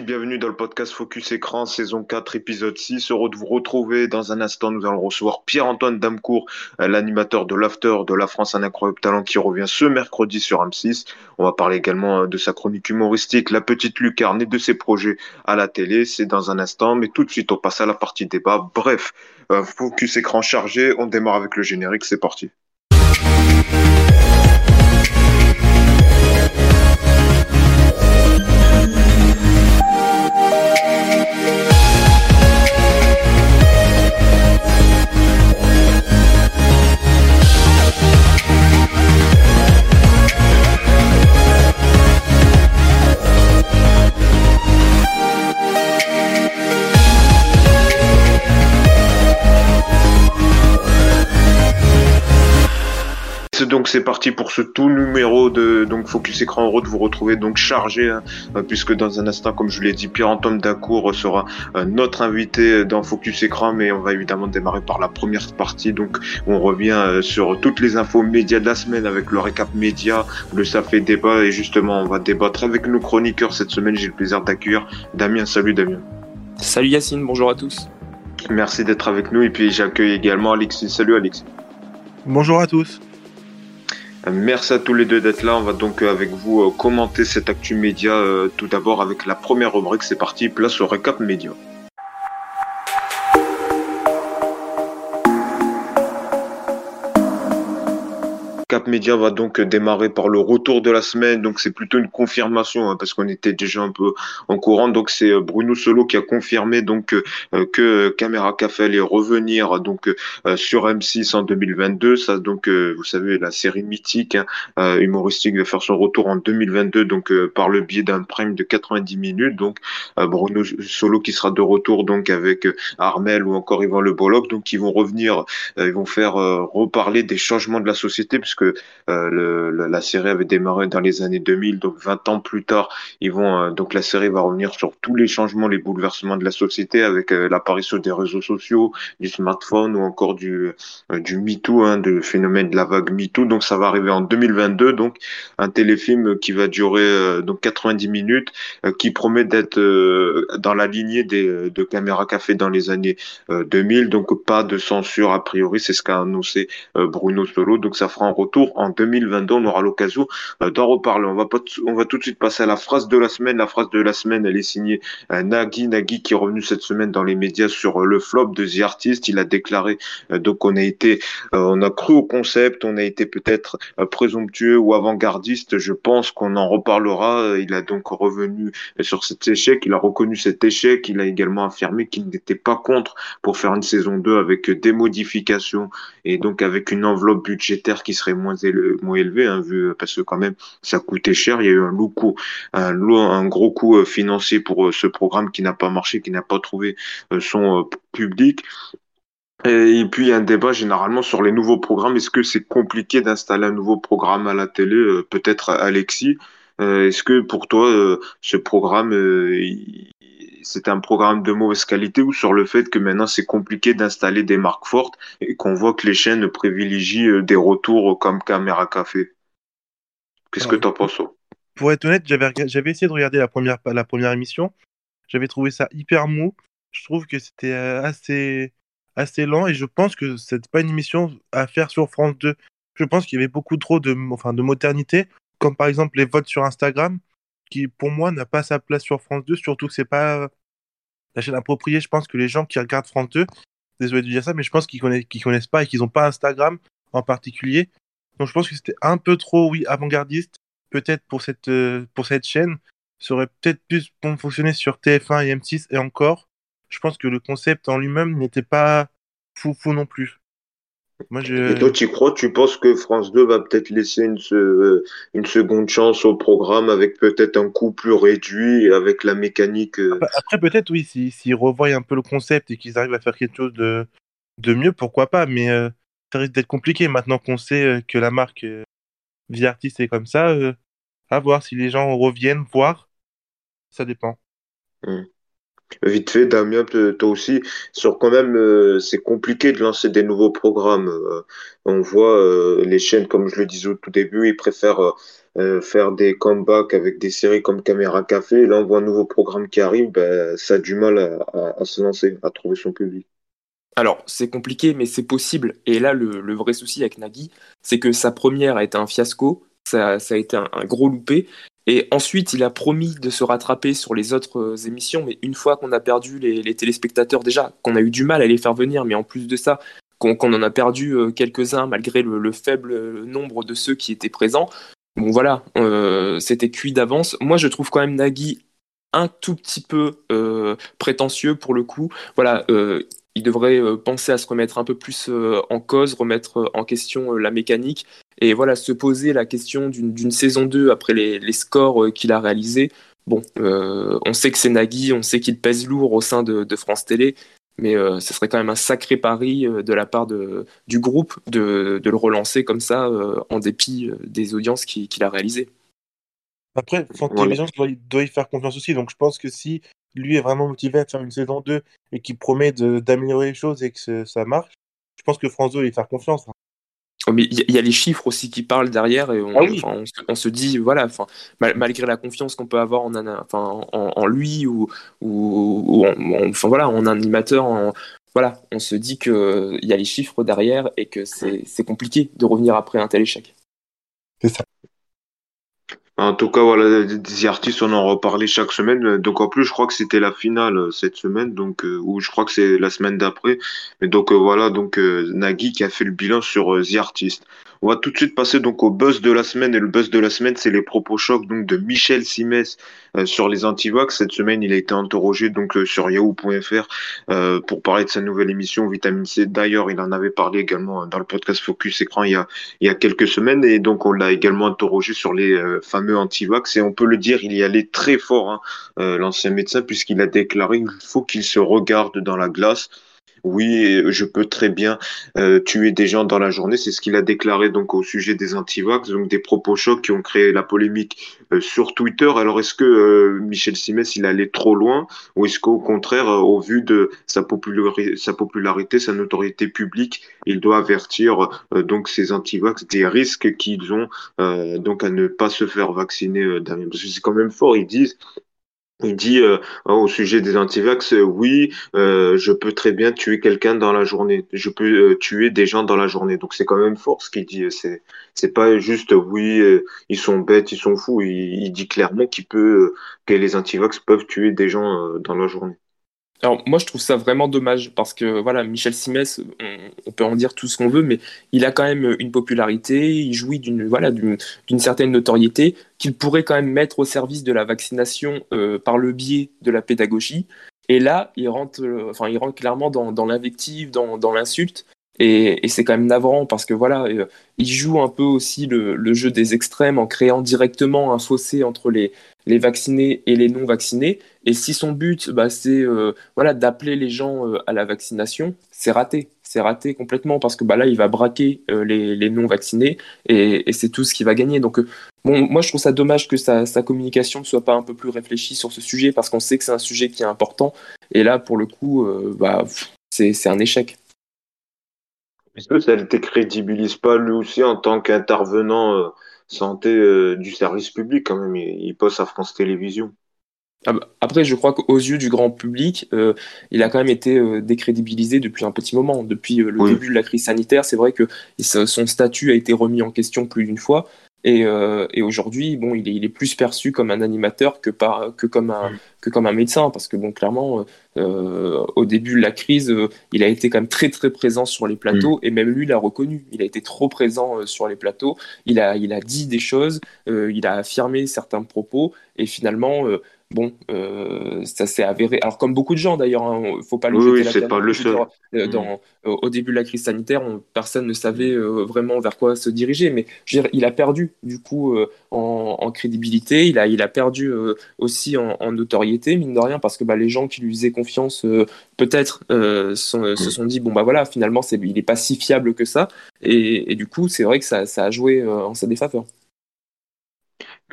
bienvenue dans le podcast Focus Écran, saison 4, épisode 6. Heureux de vous retrouver. Dans un instant, nous allons recevoir Pierre-Antoine Damcourt, euh, l'animateur de l'After de la France, un incroyable talent qui revient ce mercredi sur M6. On va parler également euh, de sa chronique humoristique, La Petite Lucarne et de ses projets à la télé. C'est dans un instant, mais tout de suite, on passe à la partie débat. Bref, euh, Focus Écran chargé, on démarre avec le générique, c'est parti. C'est parti pour ce tout numéro de donc Focus Écran Euro de vous retrouver donc chargé hein, euh, puisque dans un instant comme je l'ai dit Pierre-Antoine Dacour sera euh, notre invité dans Focus Écran mais on va évidemment démarrer par la première partie donc on revient euh, sur toutes les infos médias de la semaine avec le récap média le ça fait débat et justement on va débattre avec nos chroniqueurs cette semaine. J'ai le plaisir d'accueillir Damien. Salut Damien. Salut Yacine. Bonjour à tous. Merci d'être avec nous et puis j'accueille également Alexis. Salut Alexis. Bonjour à tous Merci à tous les deux d'être là. On va donc euh, avec vous euh, commenter cette actu média euh, tout d'abord avec la première rubrique. C'est parti, place au récap média. Cap Média va donc démarrer par le retour de la semaine. Donc c'est plutôt une confirmation hein, parce qu'on était déjà un peu en courant. Donc c'est euh, Bruno Solo qui a confirmé donc euh, que Caméra Café allait revenir donc euh, sur M6 en 2022. Ça donc vous savez la série mythique hein, humoristique va faire son retour en 2022 donc par le biais d'un prime de 90 minutes. Donc Bruno Solo qui sera de retour donc avec Armel ou encore Yvan Le. Donc ils vont revenir, ils vont faire reparler des changements de la société puisque euh, le, la série avait démarré dans les années 2000, donc 20 ans plus tard, ils vont euh, donc la série va revenir sur tous les changements, les bouleversements de la société avec euh, l'apparition des réseaux sociaux, du smartphone ou encore du du MeToo, hein, du phénomène de la vague MeToo. Donc ça va arriver en 2022, donc un téléfilm qui va durer donc 90 minutes, qui promet d'être dans la lignée des de Caméra Café dans les années 2000. Donc pas de censure a priori, c'est ce qu'a annoncé Bruno Solo. Donc ça fera un retour en 2022. On aura l'occasion euh, d'en reparler. On va, pas on va tout de suite passer à la phrase de la semaine. La phrase de la semaine, elle est signée euh, Nagui. Nagui qui est revenu cette semaine dans les médias sur euh, le flop de The Artist. Il a déclaré donc on a été, on a cru au concept, on a été peut-être présomptueux ou avant-gardiste. Je pense qu'on en reparlera. Il a donc revenu sur cet échec. Il a reconnu cet échec. Il a également affirmé qu'il n'était pas contre pour faire une saison 2 avec des modifications et donc avec une enveloppe budgétaire qui serait moins, élevé, moins élevé hein, vu, parce que quand même ça coûtait cher. Il y a eu un, coup, un, un gros coût euh, financier pour euh, ce programme qui n'a pas marché, qui n'a pas trouvé euh, son public. Et puis il y a un débat généralement sur les nouveaux programmes. Est-ce que c'est compliqué d'installer un nouveau programme à la télé Peut-être Alexis? Est-ce que pour toi ce programme c'est un programme de mauvaise qualité ou sur le fait que maintenant c'est compliqué d'installer des marques fortes et qu'on voit que les chaînes privilégient euh, des retours comme Caméra Café. Qu'est-ce que tu en penses Pour être honnête, j'avais, j'avais essayé de regarder la première, la première émission. J'avais trouvé ça hyper mou. Je trouve que c'était euh, assez, assez lent et je pense que c'est pas une émission à faire sur France 2. Je pense qu'il y avait beaucoup trop de, enfin, de modernité, comme par exemple les votes sur Instagram pour moi n'a pas sa place sur France 2, surtout que c'est pas la chaîne appropriée. Je pense que les gens qui regardent France 2, désolé de dire ça, mais je pense qu'ils connaissent, connaissent pas et qu'ils n'ont pas Instagram en particulier. Donc je pense que c'était un peu trop, oui, avant-gardiste, peut-être pour cette, euh, pour cette chaîne. Ça aurait peut-être plus fonctionner sur TF1 et M6 et encore. Je pense que le concept en lui-même n'était pas fou fou non plus. Et toi, tu crois, tu penses que France 2 va peut-être laisser une, euh, une seconde chance au programme avec peut-être un coût plus réduit avec la mécanique euh, Après, peut-être, oui, s'ils si, revoient un peu le concept et qu'ils arrivent à faire quelque chose de, de mieux, pourquoi pas, mais euh, ça risque d'être compliqué maintenant qu'on sait que la marque Via Artist est comme ça. à voir si les gens reviennent voir, ça dépend. Mmh. Vite fait, Damien, toi aussi, sur quand même, euh, c'est compliqué de lancer des nouveaux programmes. Euh, on voit euh, les chaînes, comme je le disais au tout début, ils préfèrent faire des comebacks avec des séries comme Caméra Café. Là, on voit un nouveau programme qui arrive, ben, ça a du mal à, se lancer, à trouver son public. Alors, c'est compliqué, mais c'est possible. Et là, le, vrai souci avec Nagui, c'est que sa première a été un fiasco, ça, a été un, gros loupé. Et ensuite, il a promis de se rattraper sur les autres euh, émissions, mais une fois qu'on a perdu les, téléspectateurs, déjà, qu'on a eu du mal à les faire venir, mais en plus de ça, qu'on en a perdu euh, quelques-uns malgré le, le, faible nombre de ceux qui étaient présents, bon voilà, euh, c'était cuit d'avance. Moi, je trouve quand même Nagui un tout petit peu euh, prétentieux pour le coup. Voilà, euh, il devrait euh, penser à se remettre un peu plus euh, en cause, remettre en question la mécanique et voilà, se poser la question d'une saison 2 après les, les scores qu'il a réalisés. Bon, on sait que c'est Nagui, on sait qu'il pèse lourd au sein de, de France Télé, mais euh, ce serait quand même un sacré pari euh, de la part de, du groupe de, de, le relancer comme ça euh, en dépit des audiences qu'il qui a réalisées. Après, France Télévisions doit, doit, y faire confiance aussi, donc je pense que si lui est vraiment motivé à faire une saison 2 et qu'il promet d'améliorer les choses et que ça marche, je pense que France 2 va faire confiance. Hein. Oh, mais il y, a les chiffres aussi qui parlent derrière et on, ah oui. on, on se dit voilà mal, malgré la confiance qu'on peut avoir en, en, en lui ou, ou, ou en, voilà en animateur en, voilà on se dit que il y a les chiffres derrière et que c'est compliqué de revenir après un tel échec c'est ça en tout cas, voilà, des artistes, on en reparlait chaque semaine. Donc en plus, je crois que c'était la finale cette semaine, donc euh, ou je crois que c'est la semaine d'après. Mais donc euh, voilà, donc euh, Nagui qui a fait le bilan sur The Artist. On va tout de suite passer donc au buzz de la semaine et le buzz de la semaine, c'est les propos chocs donc de Michel Simès euh, sur les antivax. Cette semaine, il a été interrogé donc euh, sur yahoo.fr euh, pour parler de sa nouvelle émission Vitamine C. D'ailleurs, il en avait parlé également dans le podcast Focus Écran il y a il y a quelques semaines et donc on l'a également interrogé sur les fameux antivax et on peut le dire, il y allait très fort hein, l'ancien médecin puisqu'il a déclaré qu'il faut qu'il se regarde dans la glace oui, je peux très bien euh, tuer des gens dans la journée. C'est ce qu'il a déclaré donc au sujet des antivax, donc des propos chocs qui ont créé la polémique euh, sur Twitter. Alors est-ce que euh, Michel Simès il allait trop loin? Ou est-ce qu'au contraire, euh, au vu de sa popularité, sa notoriété publique, il doit avertir euh, donc ces antivax des risques qu'ils ont donc à ne pas se faire vacciner Parce que c'est quand même fort. Ils disent il dit euh, au sujet des antivax, euh, oui, euh, je peux très bien tuer quelqu'un dans la journée. Je peux tuer des gens dans la journée. Donc c'est quand même fort ce qu'il dit. C'est c'est pas juste oui, ils sont bêtes, ils sont fous. Il, il dit clairement qu'il peut que les antivax peuvent tuer des gens dans la journée. Alors moi je trouve ça vraiment dommage parce que voilà Michel Simès on, peut en dire tout ce qu'on veut mais il a quand même une popularité il jouit d'une voilà d'une certaine notoriété qu'il pourrait quand même mettre au service de la vaccination euh, par le biais de la pédagogie. Et là il rentre euh, enfin il rentre clairement dans, l'invective dans, l'insulte. Et, c'est quand même navrant parce que voilà euh, il joue un peu aussi le jeu des extrêmes en créant directement un fossé entre les les vaccinés et les non vaccinés. Et si son but, bah, c'est euh, voilà, d'appeler les gens euh, à la vaccination, c'est raté. C'est raté complètement parce que bah, là, il va braquer euh, les, les, non vaccinés et, c'est tout ce qu'il va gagner. Donc, bon, moi, je trouve ça dommage que sa, sa communication ne soit pas un peu plus réfléchie sur ce sujet parce qu'on sait que c'est un sujet qui est important. Et là, pour le coup, bah, c'est un échec. Est-ce que ça ne décrédibilise pas lui aussi en tant qu'intervenant santé euh, du service public quand même. Il, il poste à France Télévisions. Ah bah, Après, je crois qu'aux yeux du grand public, euh, il a quand même été euh, décrédibilisé depuis un petit moment. Depuis euh, le oui. début de la crise sanitaire, c'est vrai que son statut a été remis en question plus d'une fois. Et, euh, et aujourd'hui, bon, il est, il est, plus perçu comme un animateur que, par, que, comme un, que comme un médecin, parce que bon, clairement, euh, au début de la crise, euh, il a été quand même très très présent sur les plateaux, mmh. et même lui l'a reconnu. Il a été trop présent euh, sur les plateaux. Il a, il a dit des choses, euh, il a affirmé certains propos, et finalement, euh, bon, euh, ça s'est avéré. Alors, comme beaucoup de gens d'ailleurs, il hein, ne faut pas le oui, jeter oui, la pas le seul. Euh, dans, mmh. au début de la crise sanitaire, on, personne ne savait euh, vraiment vers quoi se diriger. Mais je veux dire, il a perdu du coup euh, en, en, crédibilité, il a, il a perdu euh, aussi en, en, notoriété, mine de rien, parce que bah, les gens qui lui faisaient confiance, peut-être, se sont dit bon, bah voilà, finalement, il n'est pas si fiable que ça. Et, et du coup, c'est vrai que ça, ça a joué en sa défaveur.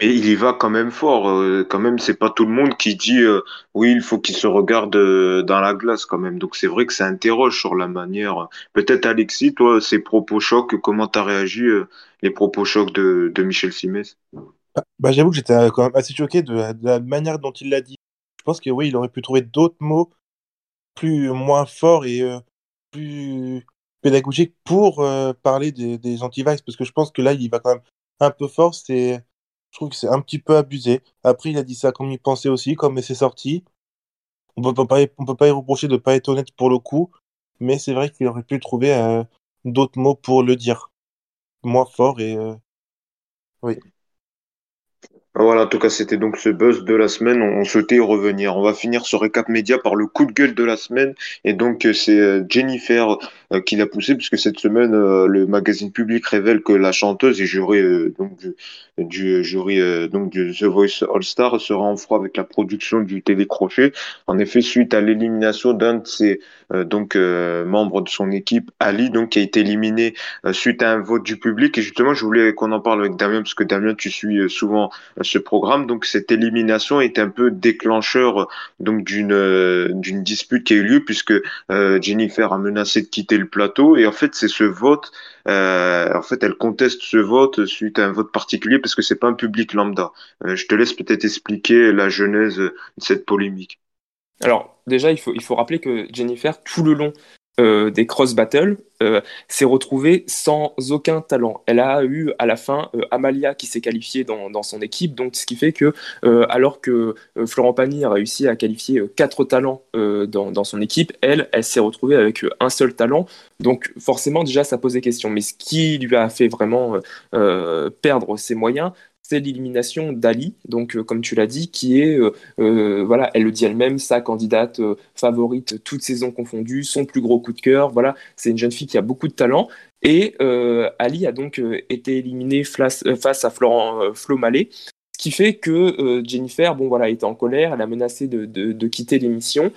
Mais il y va quand même fort. Euh, quand même, c'est pas tout le monde qui dit euh, oui, il faut qu'il se regarde euh, dans la glace quand même. Donc c'est vrai que ça interroge sur la manière. Peut-être Alexis, toi, ces propos chocs, comment t'as réagi euh, les propos chocs de, de Michel Simès? Bah, bah, j'avoue que j'étais quand même assez choqué de la, manière dont il l'a dit. Je pense que oui, il aurait pu trouver d'autres mots plus moins forts et plus pédagogiques pour parler des, des anti-vax, parce que je pense que là, il va quand même un peu fort. C'est, je trouve que c'est un petit peu abusé. Après, il a dit ça comme il pensait aussi, comme c'est sorti. On peut pas, peut pas y reprocher de pas être honnête pour le coup, mais c'est vrai qu'il aurait pu trouver d'autres mots pour le dire, moins fort et oui. Voilà, en tout cas, c'était donc ce buzz de la semaine. On, souhaitait y revenir. On va finir ce récap média par le coup de gueule de la semaine. Et donc, euh, c'est euh, Jennifer euh, qui l'a poussé, puisque cette semaine, le magazine public révèle que la chanteuse et jury donc du, du jury donc du The Voice All Star sera en froid avec la production du télécrochet. En effet, suite à l'élimination d'un de ses donc membres de son équipe, Ali, donc qui a été éliminé suite à un vote du public. Et justement, je voulais qu'on en parle avec Damien, parce que Damien, tu suis souvent ce programme. Donc cette élimination est un peu déclencheur donc d'une euh, d'une dispute qui a eu lieu puisque euh, Jennifer a menacé de quitter plateau et en fait c'est ce vote. Euh, en fait, elle conteste ce vote suite à un vote particulier parce que c'est pas un public lambda. je te laisse peut-être expliquer la genèse de cette polémique. Alors déjà, il faut, il faut rappeler que Jennifer, tout le long euh, des cross battles euh, s'est retrouvée sans aucun talent. Elle a eu à la fin euh, Amalia qui s'est qualifiée dans, son équipe, donc ce qui fait que alors que Florent Pagny a réussi à qualifier quatre talents dans, son équipe, elle, elle s'est retrouvée avec un seul talent. Donc forcément déjà ça posait question. Mais ce qui lui a fait vraiment perdre ses moyens, c'est l'élimination d'Ali, donc euh, comme tu l'as dit, qui est, euh, euh, voilà, elle le dit elle-même, sa candidate favorite, toutes saisons confondues, son plus gros coup de cœur. Voilà, c'est une jeune fille qui a beaucoup de talent. Et Ali a donc été éliminée face, à Florent Flo Mallet, ce qui fait que Jennifer, bon voilà, était en colère, elle a menacé de quitter l'émission.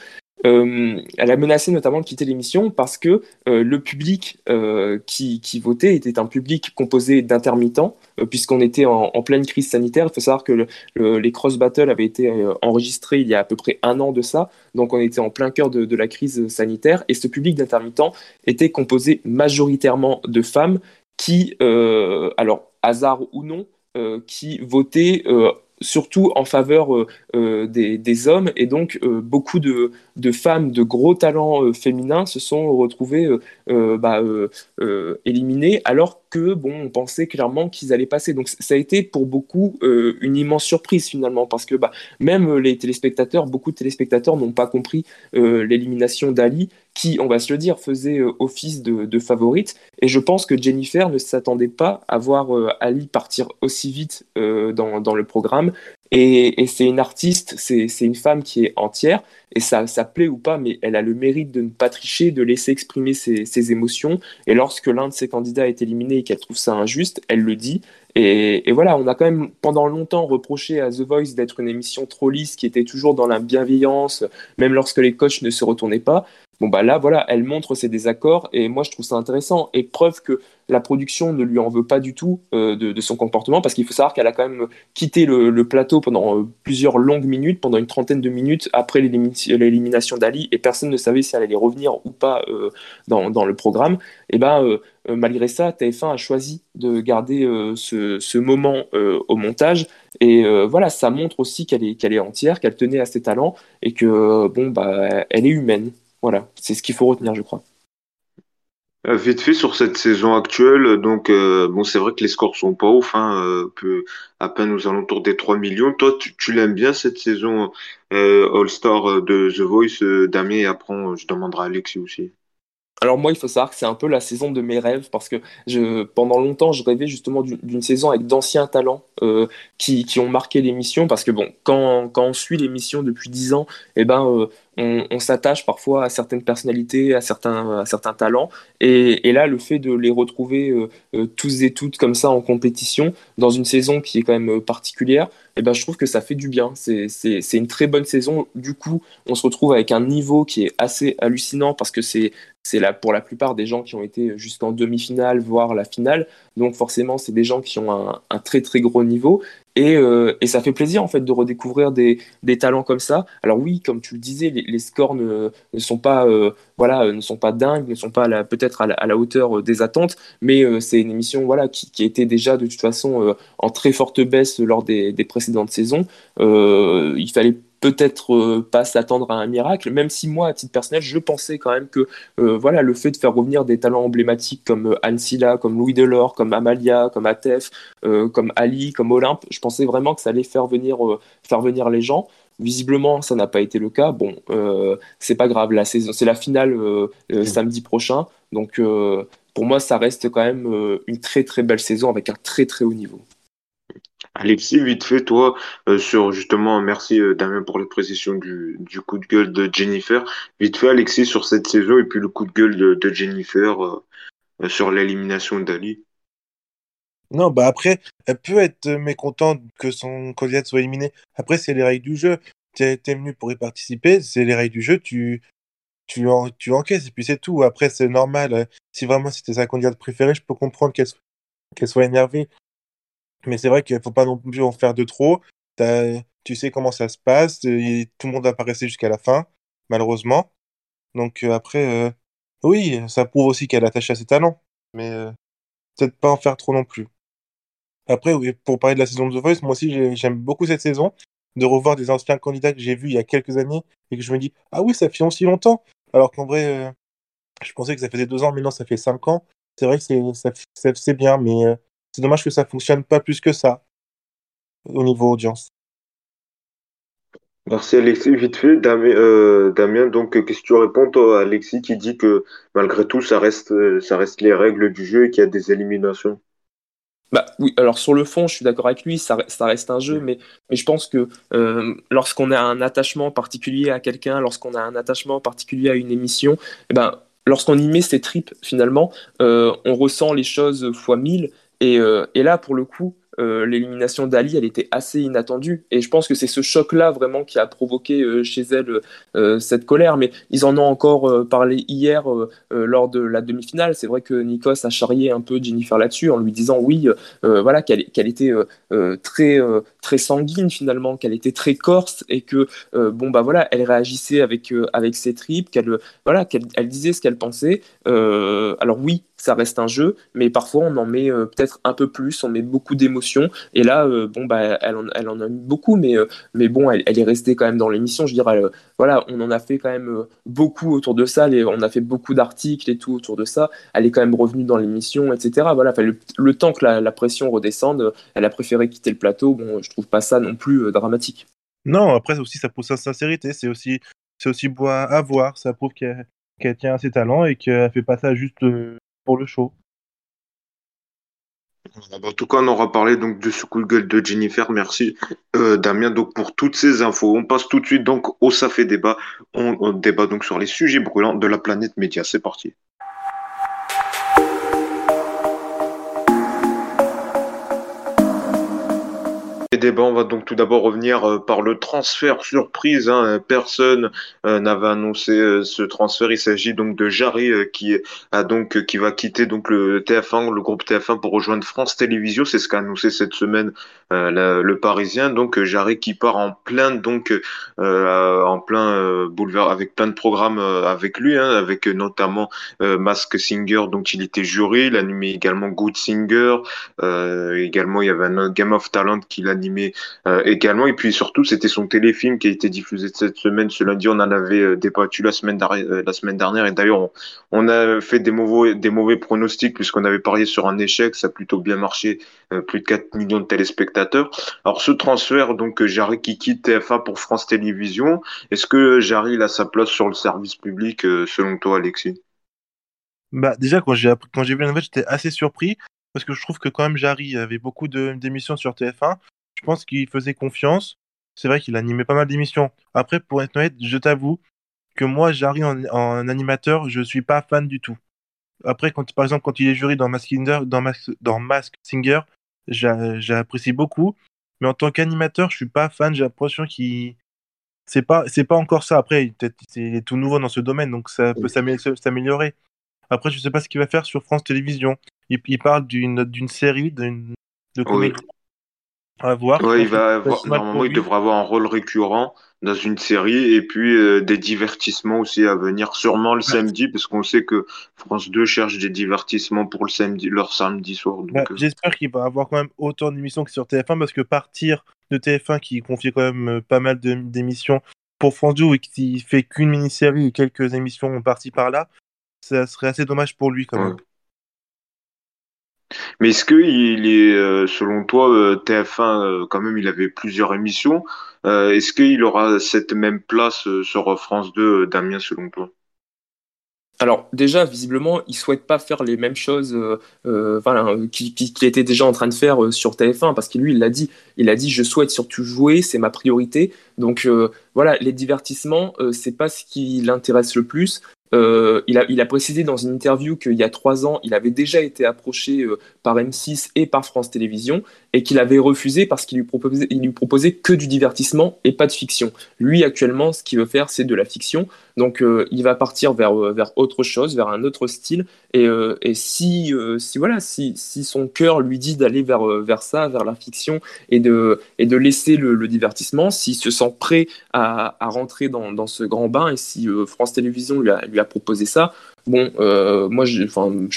Euh, elle a menacé notamment de quitter l'émission parce que euh, le public euh, qui, votait était un public composé d'intermittents, puisqu'on était en, pleine crise sanitaire. Il faut savoir que les cross battles avaient été enregistrés il y a à peu près un an de ça, donc on était en plein cœur de, de la crise sanitaire, et ce public d'intermittents était composé majoritairement de femmes qui, alors hasard ou non, qui votaient surtout en faveur euh, euh, des, hommes. Et donc euh, beaucoup de, femmes de gros talents féminins se sont retrouvées bah, éliminées alors que bon on pensait clairement qu'ils allaient passer donc ça a été pour beaucoup une immense surprise finalement parce que bah, même les téléspectateurs beaucoup de téléspectateurs n'ont pas compris l'élimination d'Ali qui, on va se le dire, faisait office de, favorite. Et je pense que Jennifer ne s'attendait pas à voir Ali partir aussi vite dans, le programme. Et, c'est une artiste, c'est une femme qui est entière, et ça, ça plaît ou pas, mais elle a le mérite de ne pas tricher, de laisser exprimer ses, émotions. Et lorsque l'un de ses candidats est éliminé et qu'elle trouve ça injuste, elle le dit. Et, voilà, on a quand même pendant longtemps reproché à The Voice d'être une émission trop lisse qui était toujours dans la bienveillance, même lorsque les coachs ne se retournaient pas. Bon bah là voilà, elle montre ses désaccords et moi je trouve ça intéressant et preuve que la production ne lui en veut pas du tout euh, de, son comportement parce qu'il faut savoir qu'elle a quand même quitté le, plateau pendant euh, plusieurs longues minutes, pendant une trentaine de minutes après l'élimination d'Ali et personne ne savait si elle allait revenir ou pas euh, dans, le programme. Et ben malgré ça, TF1 a choisi de garder ce, moment au montage et voilà, ça montre aussi qu'elle est, est entière, qu'elle tenait à ses talents et que bon bah elle est humaine. Voilà, c'est ce qu'il faut retenir, je crois. Euh, vite fait sur cette saison actuelle, donc euh, bon c'est vrai que les scores sont pas ouf, hein, euh, à peine aux alentours des 3 millions. Toi, tu, l'aimes bien cette saison All-Star de The Voice, Damien, et après je demanderai à Alexis aussi. Alors moi, il faut savoir que c'est un peu la saison de mes rêves parce que pendant longtemps, je rêvais justement d'une saison avec d'anciens talents qui, qui, ont marqué l'émission parce que bon, quand, quand on suit l'émission depuis 10 ans, eh ben, on, s'attache parfois à certaines personnalités, à certains, à certains talents. Et, là, le fait de les retrouver euh, euh, tous et toutes comme ça en compétition, dans une saison qui est quand même euh, particulière, eh ben, je trouve que ça fait du bien. C'est une très bonne saison. Du coup, on se retrouve avec un niveau qui est assez hallucinant parce que c'est c'est là pour la plupart des gens qui ont été jusqu'en demi-finale, voire la finale. Donc forcément, c'est des gens qui ont un, très très gros niveau. Et, euh, et, ça fait plaisir en fait de redécouvrir des, talents comme ça. Alors oui, comme tu le disais, les, scores ne, sont pas euh, voilà ne sont pas dingues, ne sont pas peut-être à, la hauteur euh, des attentes, mais c'est une émission voilà qui, qui, était déjà de toute façon en très forte baisse lors des, des précédentes saisons. il fallait peut-être euh, pas s'attendre à un miracle, même si moi, à titre personnel, je pensais quand même que euh, voilà, le fait de faire revenir des talents emblématiques comme euh, Anne Silla, comme Louis Delors, comme Amalia, comme Atef, comme Ali, comme Olympe, je pensais vraiment que ça allait faire venir, faire venir les gens. Visiblement, ça n'a pas été le cas. Bon, c'est pas grave, la saison, c'est la finale samedi prochain, donc pour moi, ça reste quand même une très très belle saison avec un très très haut niveau. Alexis, vite fait, toi, euh, sur justement, merci euh, Damien pour la précision du, coup de gueule de Jennifer. Vite fait, Alexis, sur cette saison et puis le coup de gueule de, Jennifer euh, sur l'élimination d'Ali. Non, bah après, elle peut être mécontente que son candidat soit éliminé. Après, c'est les règles du jeu. T'es es venu pour y participer, c'est les règles du jeu, tu, tu, en, tu encaisses et puis c'est tout. Après, c'est normal. Si vraiment c'était sa candidate préférée, je peux comprendre qu'elle qu'elle soit énervée. Mais c'est vrai qu'il faut pas non plus en faire de trop. Tu sais comment ça se passe. Et tout le monde va rester jusqu'à la fin, malheureusement. Donc euh, après, euh, oui, ça prouve aussi qu'elle est attachée à ses talents. Mais euh, peut-être pas en faire trop non plus. Après, oui, pour parler de la saison de The Voice, moi aussi j'aime beaucoup cette saison. De revoir des anciens candidats que j'ai vus il y a quelques années et que je me dis, ah oui, ça fait aussi longtemps. Alors qu'en vrai, je pensais que ça faisait deux ans, mais non, ça fait cinq ans. C'est vrai que c'est bien, mais c'est dommage que ça fonctionne pas plus que ça au niveau audience. Merci Alexis. Vite fait, Damien, euh, Damien donc qu'est-ce que tu réponds toi, à Alexis qui dit que malgré tout ça reste, ça reste les règles du jeu et qu'il y a des éliminations? Bah oui, alors sur le fond, je suis d'accord avec lui, ça, ça, reste un jeu, mais, mais je pense que euh, lorsqu'on a un attachement particulier à quelqu'un, lorsqu'on a un attachement particulier à une émission, eh ben, lorsqu'on y met ses tripes, finalement, euh, on ressent les choses fois mille, euh, et, là, pour le coup, euh, l'élimination d'Ali, elle était assez inattendue. Et je pense que c'est ce choc-là vraiment qui a provoqué euh, chez elle cette colère. Mais ils en ont encore parlé hier lors de la demi-finale. C'est vrai que Nikos a charrié un peu Jennifer là-dessus en lui disant oui, voilà, qu'elle était très, très sanguine finalement, qu'elle était très corse et que bon bah voilà, elle réagissait avec, avec ses tripes, qu'elle voilà, qu'elle elle disait ce qu'elle pensait. alors oui, ça reste un jeu, mais parfois on en met peut-être un peu plus, on met beaucoup d'émotions et là, euh, bon, bah, elle en, elle en a mis beaucoup, mais, euh, mais bon, elle, est restée quand même dans l'émission. Je dirais, voilà, on en a fait quand même euh, beaucoup autour de ça. on a fait beaucoup d'articles et tout autour de ça. Elle est quand même revenue dans l'émission, etc. Voilà, le, le, temps que la, pression redescende, elle a préféré quitter le plateau. Bon, je trouve pas ça non plus dramatique. Non, après aussi, ça prouve sa sincérité. C'est aussi, c'est aussi beau à voir. Ça prouve qu'elle tient à ses talents et qu'elle fait pas ça juste pour le show. En tout cas, on aura parlé donc de ce coup de gueule de Jennifer. Merci euh, Damien donc pour toutes ces infos. On passe tout de suite donc au Safé débat. On, on débat donc sur les sujets brûlants de la planète média. C'est parti. On va donc tout d'abord revenir euh, par le transfert surprise. Hein. Personne euh, n'avait annoncé euh, ce transfert. Il s'agit donc de Jarry qui a donc qui va quitter donc le TF1, le groupe TF1 pour rejoindre France Télévisions. C'est ce qu'a annoncé cette semaine le Parisien. Donc Jarry qui part en plein donc en plein boulevard avec plein de programmes avec lui, hein, avec notamment Mask Singer dont il était jury. Il animait également Good Singer. également il y avait un Game of Talent qu'il animait euh, également. Et puis surtout, c'était son téléfilm qui a été diffusé cette semaine. Ce lundi, on en avait euh, débattu la semaine, euh, la semaine dernière. Et d'ailleurs, on, a fait des mauvais, des mauvais pronostics puisqu'on avait parié sur un échec. Ça a plutôt bien marché. plus de 4 millions de téléspectateurs. Alors ce transfert, donc Jarry qui quitte TF1 pour France Télévisions, est-ce que Jarry a sa place sur le service public selon toi, Alexis? Bah, déjà, quand j'ai vu la nouvelle, j'étais assez surpris parce que je trouve que quand même Jarry avait beaucoup d'émissions sur TF1 je pense qu'il faisait confiance. C'est vrai qu'il animait pas mal d'émissions. Après, pour être honnête, je t'avoue que moi, j'arrive en, animateur, je suis pas fan du tout. Après, quand, par exemple, quand il est jury dans Mask Singer, dans dans Mask Singer j'apprécie beaucoup. Mais en tant qu'animateur, je suis pas fan. J'ai l'impression qu'il c'est pas c'est pas encore ça. Après, peut-être il est tout nouveau dans ce domaine, donc ça peut s'améliorer. Après, je sais pas ce qu'il va faire sur France Télévisions. Il, il parle d'une d'une série, d'une de comédie. À voir. Ouais, il va avoir, normalement, il devrait avoir un rôle récurrent dans une série et puis euh, des divertissements aussi à venir, sûrement le samedi, parce qu'on sait que France 2 cherche des divertissements pour le samedi, leur samedi soir. Bah, euh. J'espère qu'il va avoir quand même autant d'émissions que sur TF1, parce que partir de TF1 qui confie quand même euh, pas mal d'émissions pour France 2 et qui fait qu'une mini-série ou quelques émissions parties par là, ça serait assez dommage pour lui quand même. Mais est-ce que il est, euh, selon toi, euh, TF1, euh, quand même, il avait plusieurs émissions. est-ce qu'il aura cette même place sur France 2, Damien, selon toi? Alors déjà, visiblement, il souhaite pas faire les mêmes choses voilà, qu'il qui, était déjà en train de faire sur TF1, parce que lui, il l'a dit, il a dit, je souhaite surtout jouer, c'est ma priorité. Donc voilà, les divertissements, c'est pas ce qui l'intéresse le plus. Euh, il, a, précisé dans une interview qu'il y a trois ans, il avait déjà été approché euh, par M6 et par France Télévisions et qu'il avait refusé parce qu'il lui, lui proposait que du divertissement et pas de fiction. Lui, actuellement, ce qu'il veut faire, c'est de la fiction. Donc, euh, il va partir vers, vers autre chose, vers un autre style. Et, et si, si, voilà, si, si son cœur lui dit d'aller vers, vers ça, vers la fiction et de, et de laisser le, divertissement, s'il se sent prêt à, à rentrer dans, dans, ce grand bain et si France Télévisions lui a, lui a proposer ça. Bon, euh, moi, je,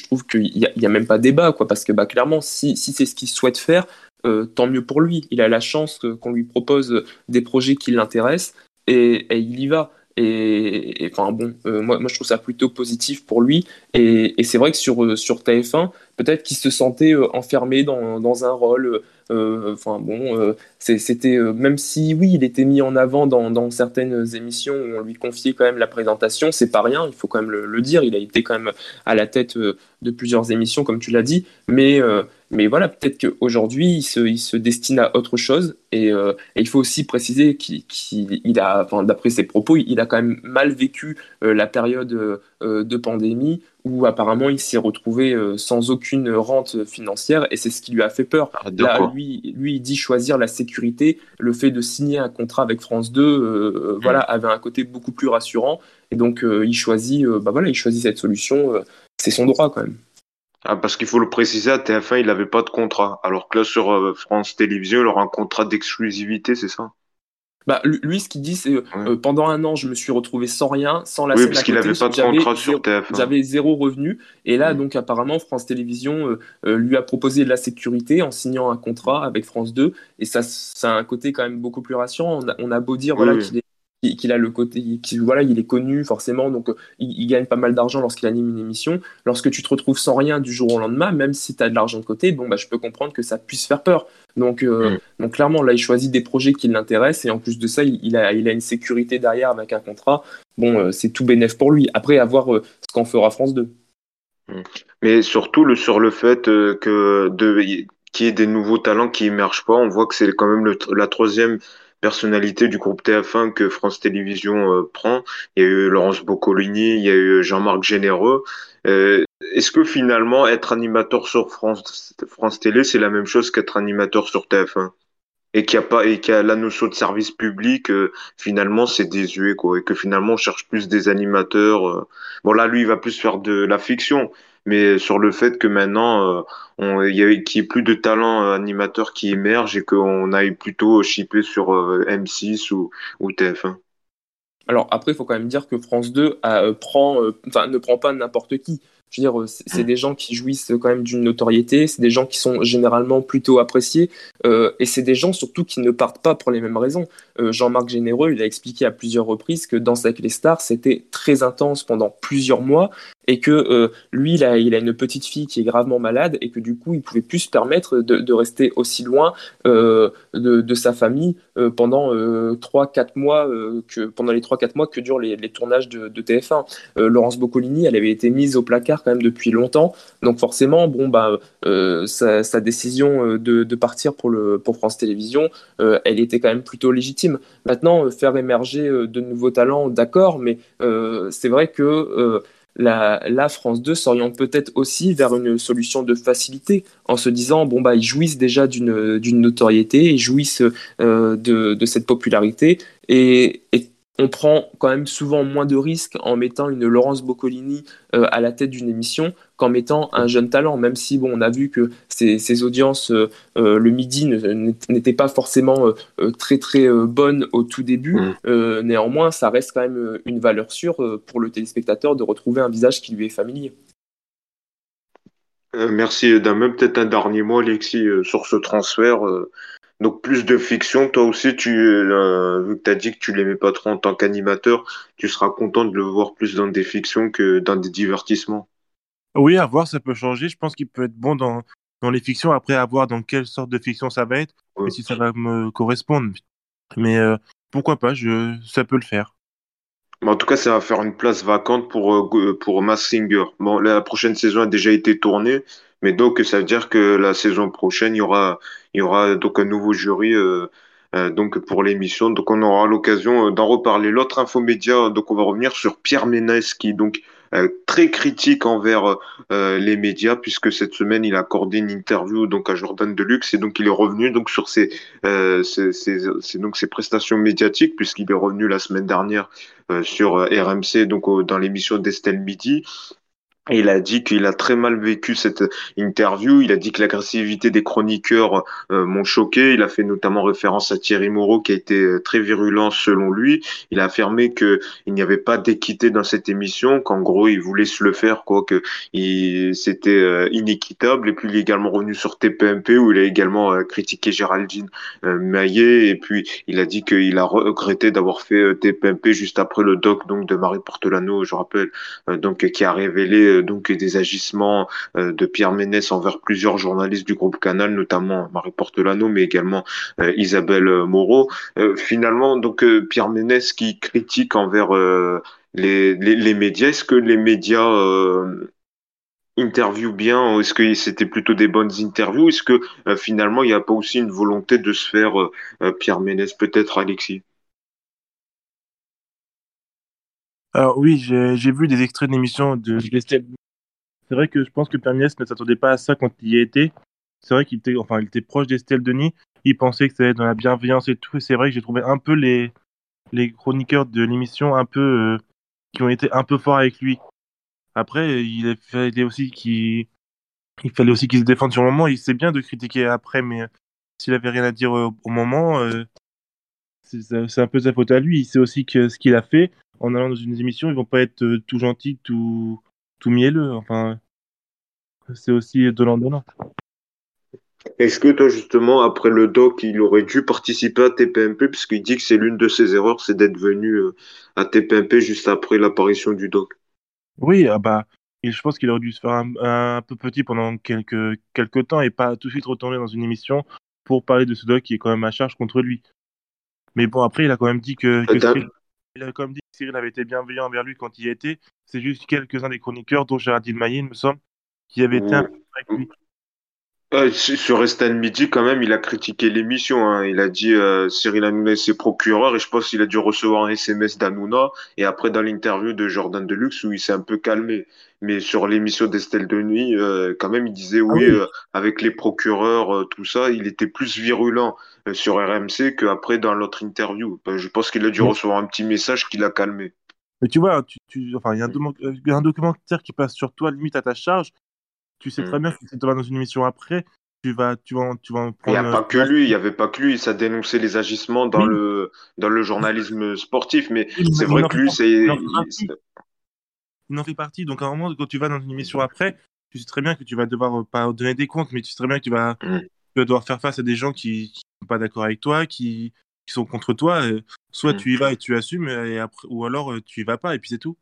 trouve qu'il n'y a, même pas débat, quoi, parce que bah, clairement, si, c'est ce qu'il souhaite faire, euh, tant mieux pour lui. Il a la chance qu'on lui propose des projets qui l'intéressent et, il y va. Et, enfin bon, euh, moi, je trouve ça plutôt positif pour lui. Et, c'est vrai que sur, sur TF1, peut-être qu'il se sentait enfermé dans, dans un rôle euh, enfin bon, euh, c'était euh, même si oui, il était mis en avant dans, certaines émissions où on lui confiait quand même la présentation, c'est pas rien, il faut quand même le, dire. Il a été quand même à la tête de plusieurs émissions, comme tu l'as dit, mais mais voilà, peut-être qu'aujourd'hui, il se, il se destine à autre chose. Et, il faut aussi préciser qu'il a, d'après ses propos, il a quand même mal vécu la période de pandémie où apparemment il s'est retrouvé euh, sans aucune rente financière et c'est ce qui lui a fait peur. Ah, Là, lui, lui, il dit choisir la sécurité. Le fait de signer un contrat avec France 2, euh, mm. voilà, avait un côté beaucoup plus rassurant et donc euh, il choisit, bah voilà, il choisit cette solution. c'est son droit quand même. Ah, parce qu'il faut le préciser, à TF1, il n'avait pas de contrat. Alors que là, sur France Télévisions, il aura un contrat d'exclusivité, c'est ça? Bah, lui, ce qu'il dit, c'est euh, pendant un an, je me suis retrouvé sans rien, sans la oui, parce qu'il n'avait pas de contrat sur TF1. J'avais zéro revenu. Et là, donc, apparemment, France Télévisions euh, euh, lui a proposé de la sécurité en signant un contrat avec France 2. Et ça, ça a un côté quand même beaucoup plus rassurant. On a, beau dire voilà, qu'il est qu'il a le côté, qui, voilà, il est connu forcément, donc il, gagne pas mal d'argent lorsqu'il anime une émission. Lorsque tu te retrouves sans rien du jour au lendemain, même si tu as de l'argent de côté, bon, bah, je peux comprendre que ça puisse faire peur. Donc, euh, mm. donc clairement, là, il choisit des projets qui l'intéressent et en plus de ça, il, a, il a une sécurité derrière avec un contrat. Bon, euh, c'est tout bénéf pour lui. Après, à voir euh, ce qu'en fera France 2. Mm. Mais surtout le, sur le fait que de qu'il y ait des nouveaux talents qui émergent pas, on voit que c'est quand même le, la troisième personnalité du groupe TF1 que France Télévisions prend. Il y a eu Laurence Boccolini, il y a eu Jean-Marc Généreux. Euh, est-ce que finalement être animateur sur France, France Télé, c'est la même chose qu'être animateur sur TF1 et qu'il y a pas et qu'il y a la notion de service public, euh, finalement c'est désuet quoi, et que finalement on cherche plus des animateurs. Euh. Bon là lui il va plus faire de la fiction, mais sur le fait que maintenant il y a qu'il y ait plus de talents animateurs qui émergent et qu'on aille plutôt chipper sur M6 ou, ou TF1. Alors après, il faut quand même dire que France 2 prend, enfin, ne prend pas n'importe qui. Je veux dire, euh, c'est des gens qui jouissent quand même d'une notoriété, c'est des gens qui sont généralement plutôt appréciés, euh, et c'est des gens surtout qui ne partent pas pour les mêmes raisons. Euh, Jean-Marc Généreux, il a expliqué à plusieurs reprises que dans avec les stars, c'était très intense pendant plusieurs mois, et que lui, il a, une petite fille qui est gravement malade, et que du coup, il pouvait plus se permettre de, rester aussi loin de, de, sa famille pendant 3-4 mois, que, pendant les 3-4 mois que durent les, tournages de, de TF1. Laurence Boccolini, elle avait été mise au placard quand même depuis longtemps. Donc forcément, bon, bah, euh, sa, décision euh, de, partir pour, France Télévisions, euh, elle était quand même plutôt légitime. Maintenant, faire émerger de nouveaux talents, d'accord, mais c'est vrai que la, France 2 s'oriente peut-être aussi vers une solution de facilité en se disant bon bah ils jouissent déjà d'une notoriété, ils jouissent euh, de, cette popularité et on prend quand même souvent moins de risques en mettant une Laurence Boccolini euh, à la tête d'une émission qu'en mettant un jeune talent, même si bon, on a vu que ces, audiences euh, euh, le midi n'étaient pas forcément très très bonnes au tout début. Mm. néanmoins, ça reste quand même une valeur sûre pour le téléspectateur de retrouver un visage qui lui est familier. merci. D'un peut-être un dernier mot, Alexis, sur ce transfert. Donc plus de fiction, toi aussi, tu, euh, vu que tu as dit que tu l'aimais pas trop en tant qu'animateur, tu seras content de le voir plus dans des fictions que dans des divertissements. Oui, à voir, ça peut changer. Je pense qu'il peut être bon dans, dans les fictions, après à voir dans quelle sorte de fiction ça va être, et si ça va me correspondre. Mais euh, pourquoi pas, je, ça peut le faire. en tout cas, ça va faire une place vacante pour, euh, pour Mass Singer. Bon, la prochaine saison a déjà été tournée. Mais donc, ça veut dire que la saison prochaine, il y aura, il y aura donc un nouveau jury euh, euh, donc pour l'émission. Donc, on aura l'occasion euh, d'en reparler. L'autre infomédia, donc on va revenir sur Pierre Ménès, qui donc très critique envers les médias, puisque cette semaine, il a accordé une interview donc à Jordan Deluxe, et donc il est revenu donc sur ses, ses, ses, donc ses prestations médiatiques, puisqu'il est revenu la semaine dernière sur RMC, donc dans l'émission d'Estelle Midi. Il a dit qu'il a très mal vécu cette interview. Il a dit que l'agressivité des chroniqueurs euh, m'ont choqué. Il a fait notamment référence à Thierry Moreau qui a été euh, très virulent selon lui. Il a affirmé qu'il n'y avait pas d'équité dans cette émission, qu'en gros il voulait se le faire, quoi, que c'était euh, inéquitable. Et puis il est également revenu sur TPMP où il a également critiqué Géraldine Maillet. Et puis il a dit qu'il a regretté d'avoir fait TPMP juste après le doc donc de Marie Portelano, je rappelle, donc qui a révélé euh, donc des agissements euh, de Pierre Ménès envers plusieurs journalistes du groupe Canal, notamment Marie Portelano, mais également euh, Isabelle Moreau. finalement, donc Pierre Ménès qui critique envers les, les, médias. Est-ce que les médias interviewent bien Est-ce que c'était plutôt des bonnes interviews Est-ce que finalement il n'y a pas aussi une volonté de se faire Pierre Ménès Peut-être Alexis? Alors oui, j'ai vu des extraits de l'émission de C'est vrai que je pense que Perniès ne s'attendait pas à ça quand il y était. C'est vrai qu'il était, enfin, il était proche d'Estelle Denis. Il pensait que ça allait être dans la bienveillance et tout. Et c'est vrai que j'ai trouvé un peu les, les chroniqueurs de l'émission un peu euh, qui ont été un peu forts avec lui. Après, il fallait aussi qu'il il fallait aussi qu'il se défende sur le moment. Il sait bien de critiquer après, mais s'il avait rien à dire euh, au moment, euh, c'est un peu sa faute à lui. Il sait aussi que ce qu'il a fait en allant dans une émission, ils vont pas être euh, tout gentils, tout, tout mielleux. Enfin, c'est aussi donnant-donnant. Est-ce que toi, justement, après le doc, il aurait dû participer à TPMP, puisqu'il dit que c'est l'une de ses erreurs, c'est d'être venu euh, à TPMP juste après l'apparition du doc? Oui, ah bah, je pense qu'il aurait dû se faire un, peu petit pendant quelques, quelques temps et pas tout de suite retourner dans une émission pour parler de ce doc qui est quand même à charge contre lui. Mais bon, après, il a quand même dit que, il a quand même dit que Cyril avait été bienveillant envers lui quand il y était. C'est juste quelques-uns des chroniqueurs, dont Géraldine Maillet, il me semble, qui avaient été un peu avec lui. Euh, sur Restan Midi, quand même, il a critiqué l'émission. Hein. Il a dit euh, Cyril Hanouna est procureur et je pense qu'il a dû recevoir un SMS d'Hanouna. Et après, dans l'interview de Jordan Deluxe, où il s'est un peu calmé. Mais sur l'émission d'Estelle Denis, euh, quand même, il disait oui, ah euh, avec les procureurs, tout ça, il était plus virulent sur RMC qu'après dans l'autre interview. je pense qu'il a dû recevoir un petit message qui l'a calmé. Mais tu vois, tu, tu enfin, il y, a un documentaire qui passe sur toi, limite à ta charge tu sais très mm. bien que si tu vas dans une émission après, tu vas, tu vas, tu vas prendre. Il n'y a pas que lui, il n'y avait pas que lui, ça dénonçait les agissements dans, le, dans le journalisme sportif, mais c'est vrai que lui, c'est. Il en fait partie. Donc, à un moment, quand tu vas dans une émission après, tu sais très bien que tu vas devoir, euh, pas donner des comptes, mais tu sais très bien que tu vas, mm. Tu vas devoir faire face à des gens qui ne sont pas d'accord avec toi, qui, qui sont contre toi. Soit mm. tu y vas et tu assumes, et après, ou alors euh, tu y vas pas, et puis c'est tout.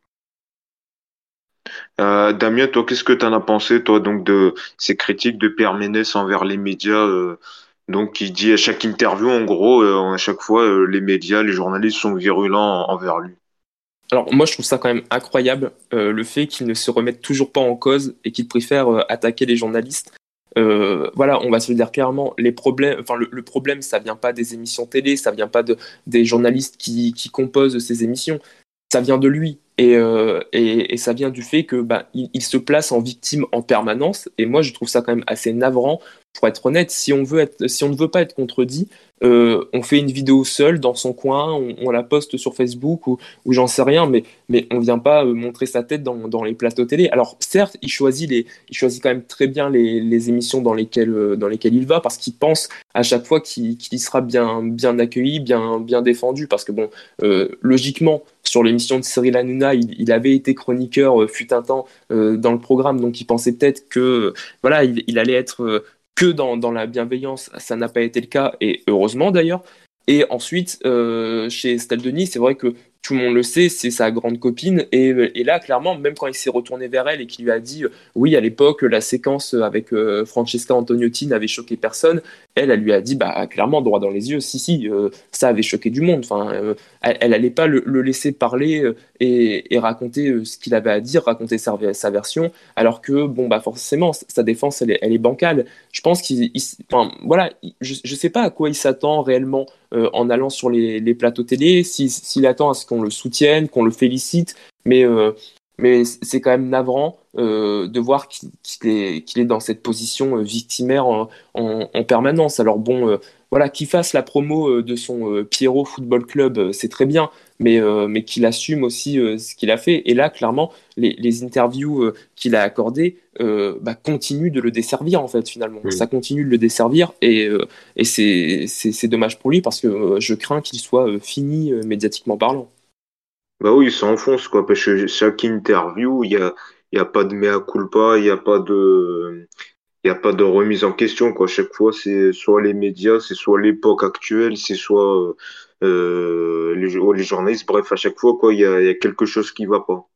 Euh, Damien, toi, qu'est-ce que tu en as pensé, toi, donc, de ces critiques de Pierre Ménès envers les médias euh, donc, qui dit à chaque interview, en gros, euh, à chaque fois, les médias, les journalistes sont virulents envers lui? Alors, moi, je trouve ça quand même incroyable, le fait qu'il ne se remette toujours pas en cause et qu'il préfère attaquer les journalistes. Voilà, on va se le dire clairement, les problèmes, enfin, le, problème, ça vient pas des émissions télé, ça vient pas de, des journalistes qui, qui composent ces émissions, ça vient de lui Et, euh, et, ça vient du fait que bah, il, il, se place en victime en permanence. Et moi, je trouve ça quand même assez navrant. Pour être honnête, si on, veut être, si on ne veut pas être contredit, euh, on fait une vidéo seul dans son coin, on, la poste sur Facebook ou, ou j'en sais rien, mais, mais on vient pas euh, montrer sa tête dans, dans, les plateaux télé. Alors certes, il choisit, les, il choisit quand même très bien les, émissions dans lesquelles, euh, dans lesquelles il va parce qu'il pense à chaque fois qu'il sera bien, bien accueilli, bien, bien défendu. Parce que bon, logiquement, sur l'émission de Cyril Hanouna, il, avait été chroniqueur fut un temps dans le programme, donc il pensait peut-être que voilà, il, il allait être que dans, dans, la bienveillance. Ça n'a pas été le cas, et heureusement d'ailleurs. Et ensuite, euh, chez Estelle Denis, c'est vrai que tout le monde le sait, c'est sa grande copine. Et, et, là, clairement, même quand il s'est retourné vers elle et qu'il lui a dit, oui, à l'époque, la séquence avec euh, Francesca Antoniotti n'avait choqué personne, elle, elle lui a dit, bah, clairement, droit dans les yeux, si, si, euh, ça avait choqué du monde. Enfin, euh, elle n'allait pas le, laisser parler et, raconter ce qu'il avait à dire, raconter sa, version, alors que, bon, bah, forcément, sa défense, elle est, bancale. Je pense qu'il, voilà, je ne sais pas à quoi il s'attend réellement en allant sur les, plateaux télé, s'il si, attend à ce qu'on le soutienne, qu'on le félicite, mais, euh, mais c'est quand même navrant euh, de voir qu'il qu est, est, dans cette position victimaire en, en, en permanence. Alors bon, euh, voilà, qu'il fasse la promo de son Pierrot Football Club, c'est très bien, mais, mais qu'il assume aussi ce qu'il a fait. Et là, clairement, les, les interviews qu'il a accordées bah, continuent de le desservir, en fait, finalement. Oui. Ça continue de le desservir, et, et c'est dommage pour lui, parce que je crains qu'il soit fini médiatiquement parlant. Bah oui, il s'enfonce, quoi, parce que chaque interview, il y a, y a pas de mea culpa, il n'y a pas de, il y a pas de remise en question, quoi. Chaque fois, c'est soit les médias, c'est soit l'époque actuelle, c'est soit euh, les, les, journalistes, bref, à chaque fois, quoi, il y a, y a quelque chose qui va pas.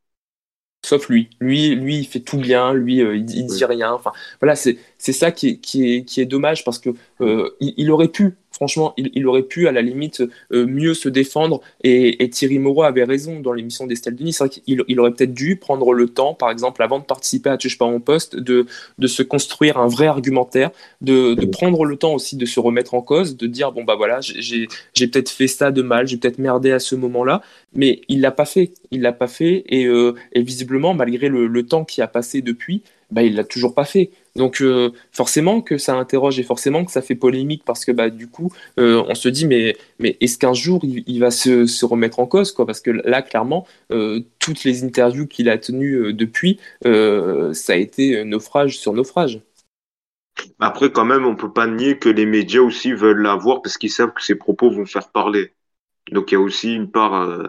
Sauf lui. Lui, lui, il fait tout bien, lui, euh, il, il dit oui. rien. Enfin, voilà, c'est ça qui est, qui, est, qui est dommage parce que euh, il, il aurait pu franchement, il, aurait pu à la limite euh, mieux se défendre. Et, et, Thierry Moreau avait raison dans l'émission d'Estelle Denis. C'est vrai qu'il il aurait peut-être dû prendre le temps, par exemple, avant de participer à Touche pas mon poste, de, de se construire un vrai argumentaire, de, de, prendre le temps aussi de se remettre en cause, de dire bon bah voilà, j'ai peut-être fait ça de mal, j'ai peut-être merdé à ce moment-là, mais il l'a pas fait. Il l'a pas fait et, euh, et visiblement, malgré le, le temps qui a passé depuis, bah, il l'a toujours pas fait. Donc euh, forcément que ça interroge et forcément que ça fait polémique parce que bah, du coup euh, on se dit mais, mais est-ce qu'un jour il, va se, se, remettre en cause quoi? Parce que là clairement euh, toutes les interviews qu'il a tenues euh, depuis euh, ça a été naufrage sur naufrage. Après quand même on peut pas nier que les médias aussi veulent l'avoir parce qu'ils savent que ses propos vont faire parler. Donc il y a aussi une part euh,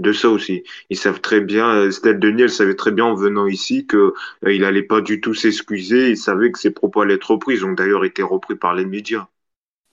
de ça aussi. Ils savent très bien, euh, Estelle Denis, elle savait très bien en venant ici que euh, il allait pas du tout s'excuser. Il savait que ses propos allaient être repris. Ils ont d'ailleurs été repris par les médias.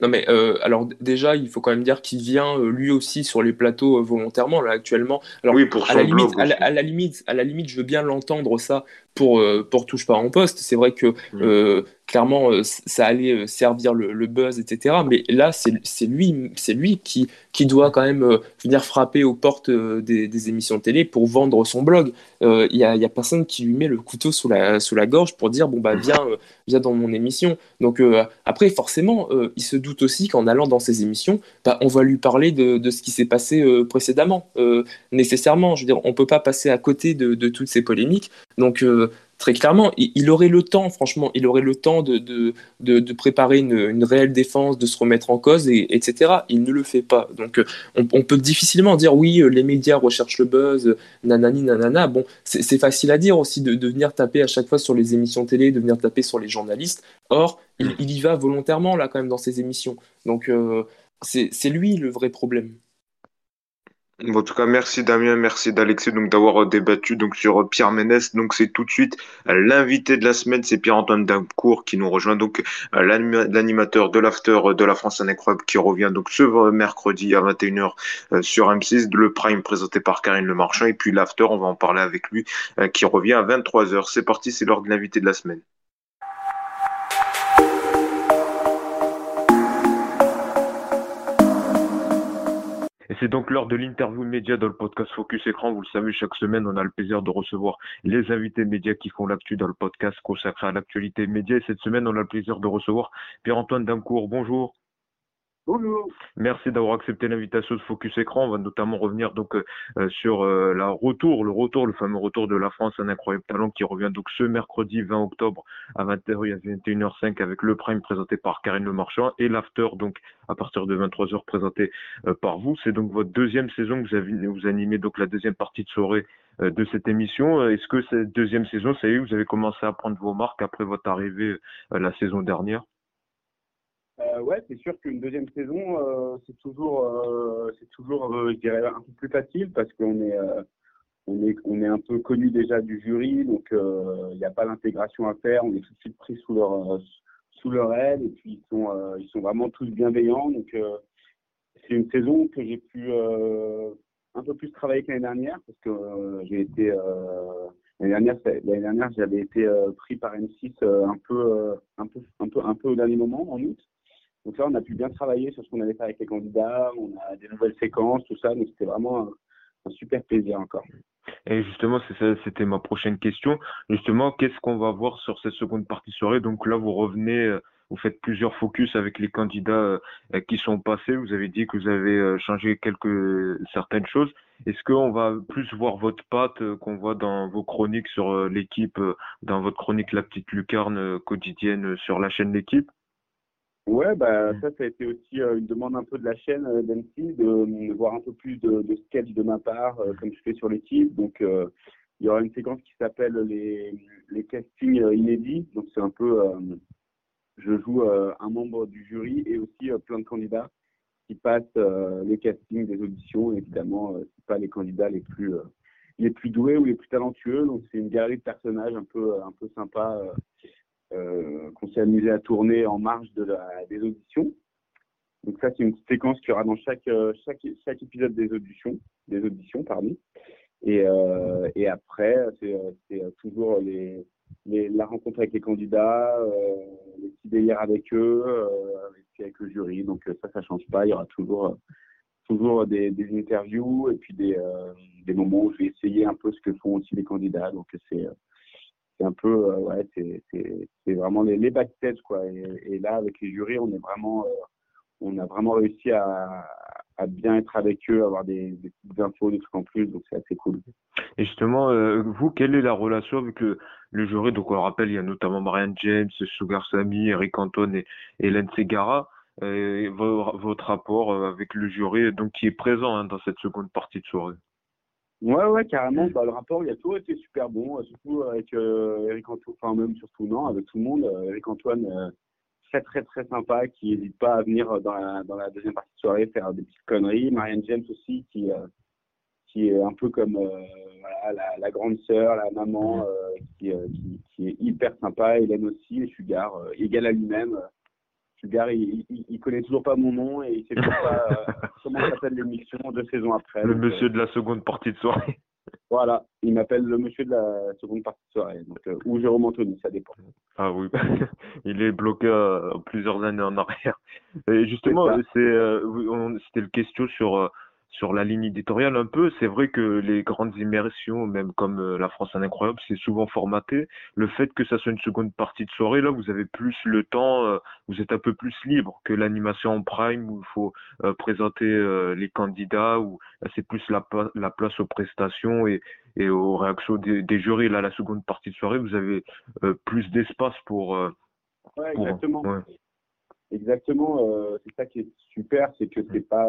Non mais euh, alors déjà il faut quand même dire qu'il vient euh, lui aussi sur les plateaux euh, volontairement là actuellement. Alors oui, pour à la limite à la, à la, limite à la limite je veux bien l'entendre ça pour pour touche pas en poste. C'est vrai que mmh. Clairement ça allait servir le, buzz etc. Mais là c'est lui c'est lui qui qui doit quand même venir frapper aux portes des, émissions de télé pour vendre son blog. Il y a, a personne qui lui met le couteau sous la sous la gorge pour dire bon bah viens viens dans mon émission. Donc après forcément il se doute aussi qu'en allant dans ces émissions, bah, on va lui parler de, de ce qui s'est passé euh, précédemment, euh, nécessairement. Je veux dire, on peut pas passer à côté de, de toutes ces polémiques. Donc, euh, très clairement, il, aurait le temps, franchement, il aurait le temps de, de, de préparer une, une, réelle défense, de se remettre en cause, et, etc. Il ne le fait pas. Donc, on, on, peut difficilement dire oui, les médias recherchent le buzz, nanani, nanana. Bon, c'est facile à dire aussi de, de venir taper à chaque fois sur les émissions télé, de venir taper sur les journalistes. Or, il, y va volontairement là quand même dans ses émissions. Donc euh, c'est lui le vrai problème. En tout cas, merci Damien, merci d'Alexis donc d'avoir débattu donc sur Pierre Ménès. Donc c'est tout de suite l'invité de la semaine, c'est Pierre-Antoine Dancourt qui nous rejoint donc l'animateur de l'after de la France incroyable qui revient donc ce mercredi à 21h sur M6, le prime présenté par Karine Le Marchand et puis l'after, on va en parler avec lui qui revient à 23h. C'est parti, c'est l'heure de l'invité de la semaine. Et c'est donc l'heure de l'interview média dans le podcast Focus Écran. Vous le savez, chaque semaine, on a le plaisir de recevoir les invités médias qui font l'actu dans le podcast consacré à l'actualité média. Et cette semaine, on a le plaisir de recevoir Pierre-Antoine Dancourt. Bonjour. Merci d'avoir accepté l'invitation de Focus Écran. On va notamment revenir donc euh, euh, sur euh, la retour, le retour, le fameux retour de la France, un incroyable talent qui revient donc ce mercredi 20 octobre à 21h05 avec le prime présenté par Karine Le Marchand et l'after donc à partir de 23h présenté par vous. C'est donc votre deuxième saison que vous, avez, vous animez donc la deuxième partie de soirée de cette émission. Est-ce que cette deuxième saison, ça y est, vous avez commencé à prendre vos marques après votre arrivée la saison dernière? Euh, ouais, c'est sûr qu'une deuxième saison, euh, c'est toujours, euh, c'est toujours, je dirais, un peu plus facile parce qu'on est, on est, on est un peu connu déjà du jury, donc il n'y a pas l'intégration à faire. On est tout de suite pris sous leur, sous leur aile et puis ils sont, ils sont vraiment tous bienveillants. Donc c'est une saison que j'ai pu un peu plus travailler que l'année dernière parce que j'ai été L'année dernière, l'année dernière, j'avais été pris par M6 un peu, un peu, un peu, un peu au dernier moment en août. Donc là, on a pu bien travailler sur ce qu'on allait faire avec les candidats, on a des nouvelles séquences, tout ça, donc c'était vraiment un, super plaisir encore. Et justement, c'était ma prochaine question. Justement, qu'est-ce qu'on va voir sur cette seconde partie soirée? Donc là, vous revenez, euh, vous faites plusieurs focus avec les candidats euh, qui sont passés. Vous avez dit que vous avez euh, changé quelques certaines choses. Est-ce qu'on va plus voir votre patte qu'on voit dans vos chroniques sur l'équipe, dans votre chronique La Petite Lucarne quotidienne sur la chaîne L'équipe? Ouais, bah, ça, ça a été aussi euh, une demande un peu de la chaîne euh, d'MC de, voir un peu plus de, de sketch de ma part, euh, comme je fais sur l'équipe. Donc, il y aura une séquence qui s'appelle les, les castings inédits. Donc, c'est un peu, je joue un membre du jury et aussi plein de candidats qui passent les castings des auditions. évidemment, c'est pas les candidats les plus les plus doués ou les plus talentueux. Donc, c'est une galerie de personnages un peu un peu sympa euh, qu'on s'est amusé à tourner en marge des auditions. Donc ça, c'est une séquence qu'il y aura dans chaque, euh, chaque, épisode des auditions, des auditions, pardon. Et, euh, après, c'est toujours la rencontre avec les candidats, euh, les petits délires avec eux, euh, avec le jury. Donc ça, ça change pas. Il y aura toujours, des interviews et puis des, des moments où je vais essayer un peu ce que font aussi les candidats. Donc c'est c'est un peu, euh, ouais, c'est vraiment les, les backstage, quoi. Et, là, avec les jurys, on est vraiment, euh, on a vraiment réussi à, à, bien être avec eux, avoir des, des petites infos, des trucs en plus, donc c'est assez cool. Et justement, euh, vous, quelle est la relation avec le, le jury? Donc, on le rappelle, il y a notamment Marianne James, Sugar Sammy, Eric Anton et Hélène Segara. Votre rapport avec le jury, donc qui est présent hein, dans cette seconde partie de soirée? Ouais, ouais, carrément. Bah, le rapport, il a toujours été super bon, euh, surtout avec euh, Eric Antoine, enfin même surtout non, avec tout le monde. Euh, Eric Antoine, euh, très très très sympa, qui n'hésite pas à venir dans la, dans la deuxième partie de soirée faire des petites conneries. Marianne James aussi, qui qui est un peu comme voilà, la, la, grande sœur, la maman, qui, qui, qui, est hyper sympa. Hélène aussi, et Sugar, égal à lui-même. Sugar, il, il, il, connaît toujours pas mon nom et il sait toujours pas euh, comment s'appelle l'émission deux saisons après. Le monsieur de la seconde partie de soirée. Voilà, il m'appelle le monsieur de la seconde partie de soirée, donc, euh, ou Jérôme Anthony, ça dépend. Ah oui, il est bloqué euh, plusieurs années en arrière. Et justement, c'est, c'était le question sur sur la ligne éditoriale un peu. C'est vrai que les grandes immersions, même comme euh, La France en incroyable, c'est souvent formaté. Le fait que ça soit une seconde partie de soirée, là, vous avez plus le temps, euh, vous êtes un peu plus libre que l'animation en prime où il faut euh, présenter les candidats, où c'est plus la, la, place aux prestations et, et aux réactions des, des, jurys. Là, la seconde partie de soirée, vous avez plus d'espace pour... ouais, exactement. Exactement, c'est ça qui est super, c'est que c'est pas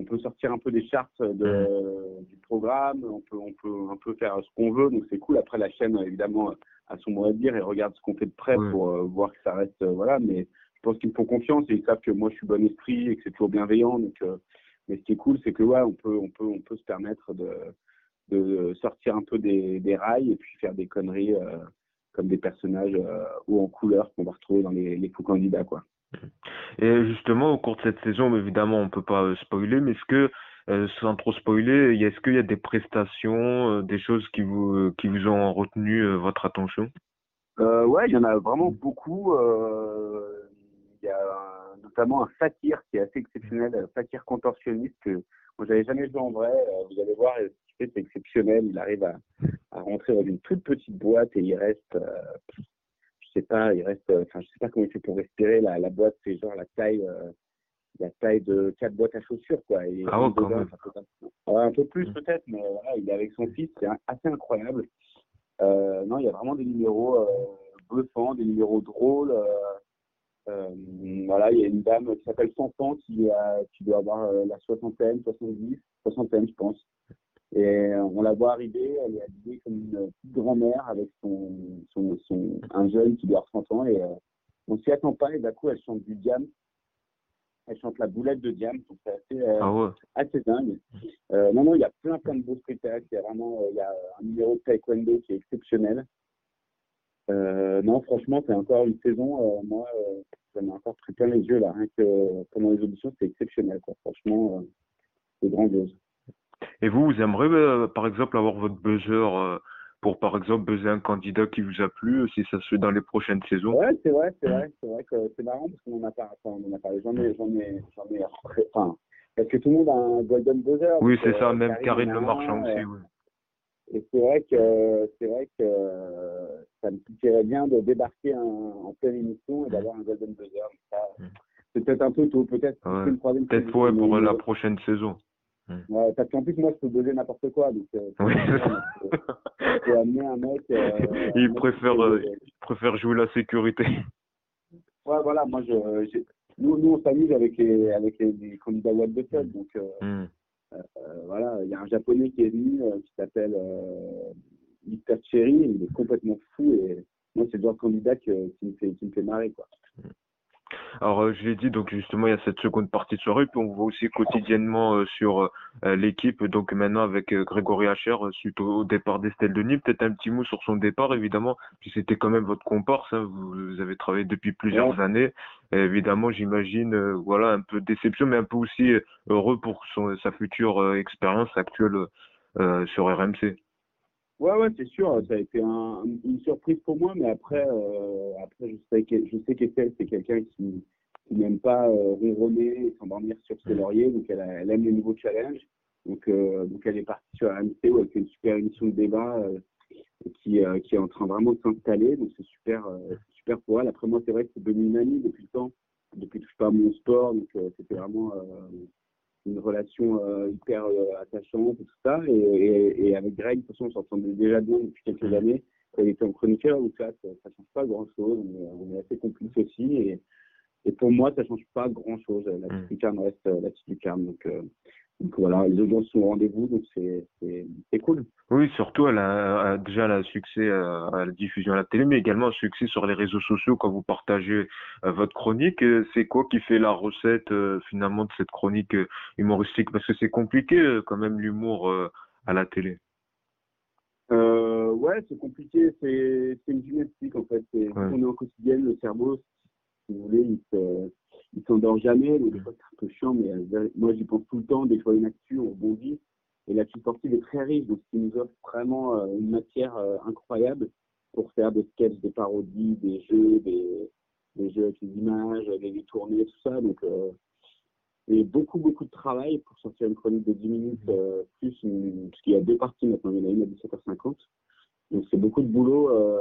on peut sortir un peu des chartes de, du programme, on peut, on peut un peu faire ce qu'on veut, donc c'est cool. Après, la chaîne, évidemment, a son mot à dire et regarde ce qu'on fait de près pour euh, voir que ça reste, euh, voilà. Mais je pense qu'ils me font confiance et ils savent que moi, je suis bon esprit et que c'est toujours bienveillant. Donc, euh, mais ce qui est cool, c'est que ouais, on peut, on peut, on peut se permettre de, de sortir un peu des, des rails et puis faire des conneries comme des personnages ou en couleur qu'on va retrouver dans les, les candidats, quoi. Et justement, au cours de cette saison, évidemment, on peut pas euh, spoiler, mais est-ce que, euh, sans trop spoiler, est-ce qu'il y a des prestations, euh, des choses qui vous, qui vous ont retenu votre attention? Ouais, il y en a vraiment beaucoup. Il y a notamment un satire qui est assez exceptionnel, un satire contorsionniste que moi j'avais jamais vu en vrai. vous allez voir, c'est exceptionnel. Il arrive à, à, rentrer dans une toute petite boîte et il reste sais pas, il reste, enfin, je sais pas comment il fait pour respirer. La, la boîte, c'est genre la taille, euh, la taille de quatre boîtes à chaussures, quoi. Et Ah ouais, quand même. Ouais, un peu plus Mm. peut-être, mais voilà, il est avec son fils, c'est un- assez incroyable. Euh, non, il y a vraiment des numéros euh, bluffants, des numéros drôles. euh, euh, voilà, il y a une dame qui s'appelle Fanfan qui, a, qui doit avoir euh, la soixantaine, 70, soixantaine, je pense. Et euh, on la voit arriver, elle est habillée comme une petite grand-mère avec son, son, son, un jeune qui doit avoir 30 ans et euh, on s'y attend pas et d'un coup elle chante du diam. Elle chante la boulette de diam, donc c'est assez, euh, Ah ouais. assez dingue. Euh, non, non, il y a plein, plein de beaux spectacles. Il y a vraiment, il y a un numéro de taekwondo qui est exceptionnel. Non, franchement, c'est encore une saison. moi, ça m'a encore pris plein les yeux là. Rien que pendant les auditions, c'est exceptionnel. Quoi. Franchement, c'est grandiose. Et vous, vous aimeriez, euh, par exemple, avoir votre buzzer euh, pour, par exemple, buzzer un candidat qui vous a plu, euh, si ça se fait dans les prochaines saisons? Ouais, c'est vrai, c'est vrai, c'est vrai que c'est marrant parce qu'on en a pas, enfin, on en a parlé. J'en ai, j'en ai, j'en ai, enfin, parce que tout le monde a un golden buzzer. Oui, c'est ça, même Karine Le Marchand aussi, oui. Et c'est vrai que c'est vrai que ça me suffirait bien de débarquer en, en pleine émission et d'avoir un golden buzzer. Ça. C'est peut-être un peu tôt, peut-être Ouais. une troisième Peut-être ouais, pour la prochaine saison. Ouais, parce qu'en plus moi je peux buzzer n'importe quoi, donc euh, Oui. je peux amener un mec. euh, un Il mec préfère, qui euh, Je préfère jouer la sécurité. Ouais, voilà, moi je, j'ai- nous, nous on s'amuse avec les avec les, les candidats web de Fed, donc euh, Hmm. Euh, voilà, il y a un japonais qui est venu euh, qui s'appelle euh, Mr. Cherry, il est complètement fou et moi c'est le genre de candidat que- qui me fait qui me fait marrer quoi. Alors, euh, je l'ai dit, donc justement, il y a cette seconde partie de soirée, puis on voit aussi quotidiennement euh, sur euh, l'équipe, donc maintenant avec Grégory Hacher, suite au, départ d'Estelle Denis, peut-être un petit mot sur son départ, évidemment, puis c'était quand même votre comparse, hein, vous, avez travaillé depuis plusieurs Ouais. années, Et évidemment, j'imagine, voilà, un peu déception, mais un peu aussi heureux pour son, sa future expérience actuelle euh, sur RMC. Ouais ouais c'est sûr, ça a été un- une surprise pour moi, mais après euh, après je sais que je sais qu'Estelle c'est quelqu'un qui, qui n'aime pas euh, ronronner et s'endormir sur ses lauriers, donc elle, a- elle aime les nouveaux challenges. Donc, euh, donc elle est partie sur RMC où elle fait une super émission de débat euh, qui, qui est en train vraiment de s'installer. Donc c'est super, super pour elle. Après moi, c'est vrai que c'est devenu une amie depuis le temps, depuis que je fais pas mon sport. Donc c'était vraiment une relation euh, hyper euh, attachante et tout ça. Et, et, et avec Greg, de toute façon, on s'entendait déjà bien depuis quelques années. Quand il était en chroniqueur, donc là, ça, ça change pas grand-chose. On est, on est assez complices aussi. Et, et pour moi, ça change pas grand-chose. La Mm. petite lucarne reste euh, la petite lucarne. Donc, donc voilà, les audiences sont au rendez-vous, donc c'est cool. Oui, surtout, elle a, déjà un succès euh, à la diffusion à la télé, mais également un succès sur les réseaux sociaux quand vous partagez euh, votre chronique. Euh, C'est quoi qui fait la recette finalement de cette chronique humoristique? Parce que c'est compliqué quand même l'humour à la télé. Euh, ouais, c'est compliqué. C'est une gymnastique en fait. C'est Ouais. on est en quotidienne, le cerveau, si vous voulez, il se, il s'endort jamais. Donc des fois c'est un peu chiant, mais euh, moi j'y pense tout le temps. Dès que je vois une actu, on rebondit. Et l'actu sportive est très riche, donc ce qui nous offre vraiment euh, une matière euh, incroyable pour faire des sketchs, des parodies, des jeux, des, des jeux avec les images, les tournées, tout ça. Donc et beaucoup, beaucoup de travail pour sortir une chronique de 10 minutes, euh, plus une, parce qu'il y a deux parties maintenant, il y en a une à 17h50. Donc c'est beaucoup de boulot euh,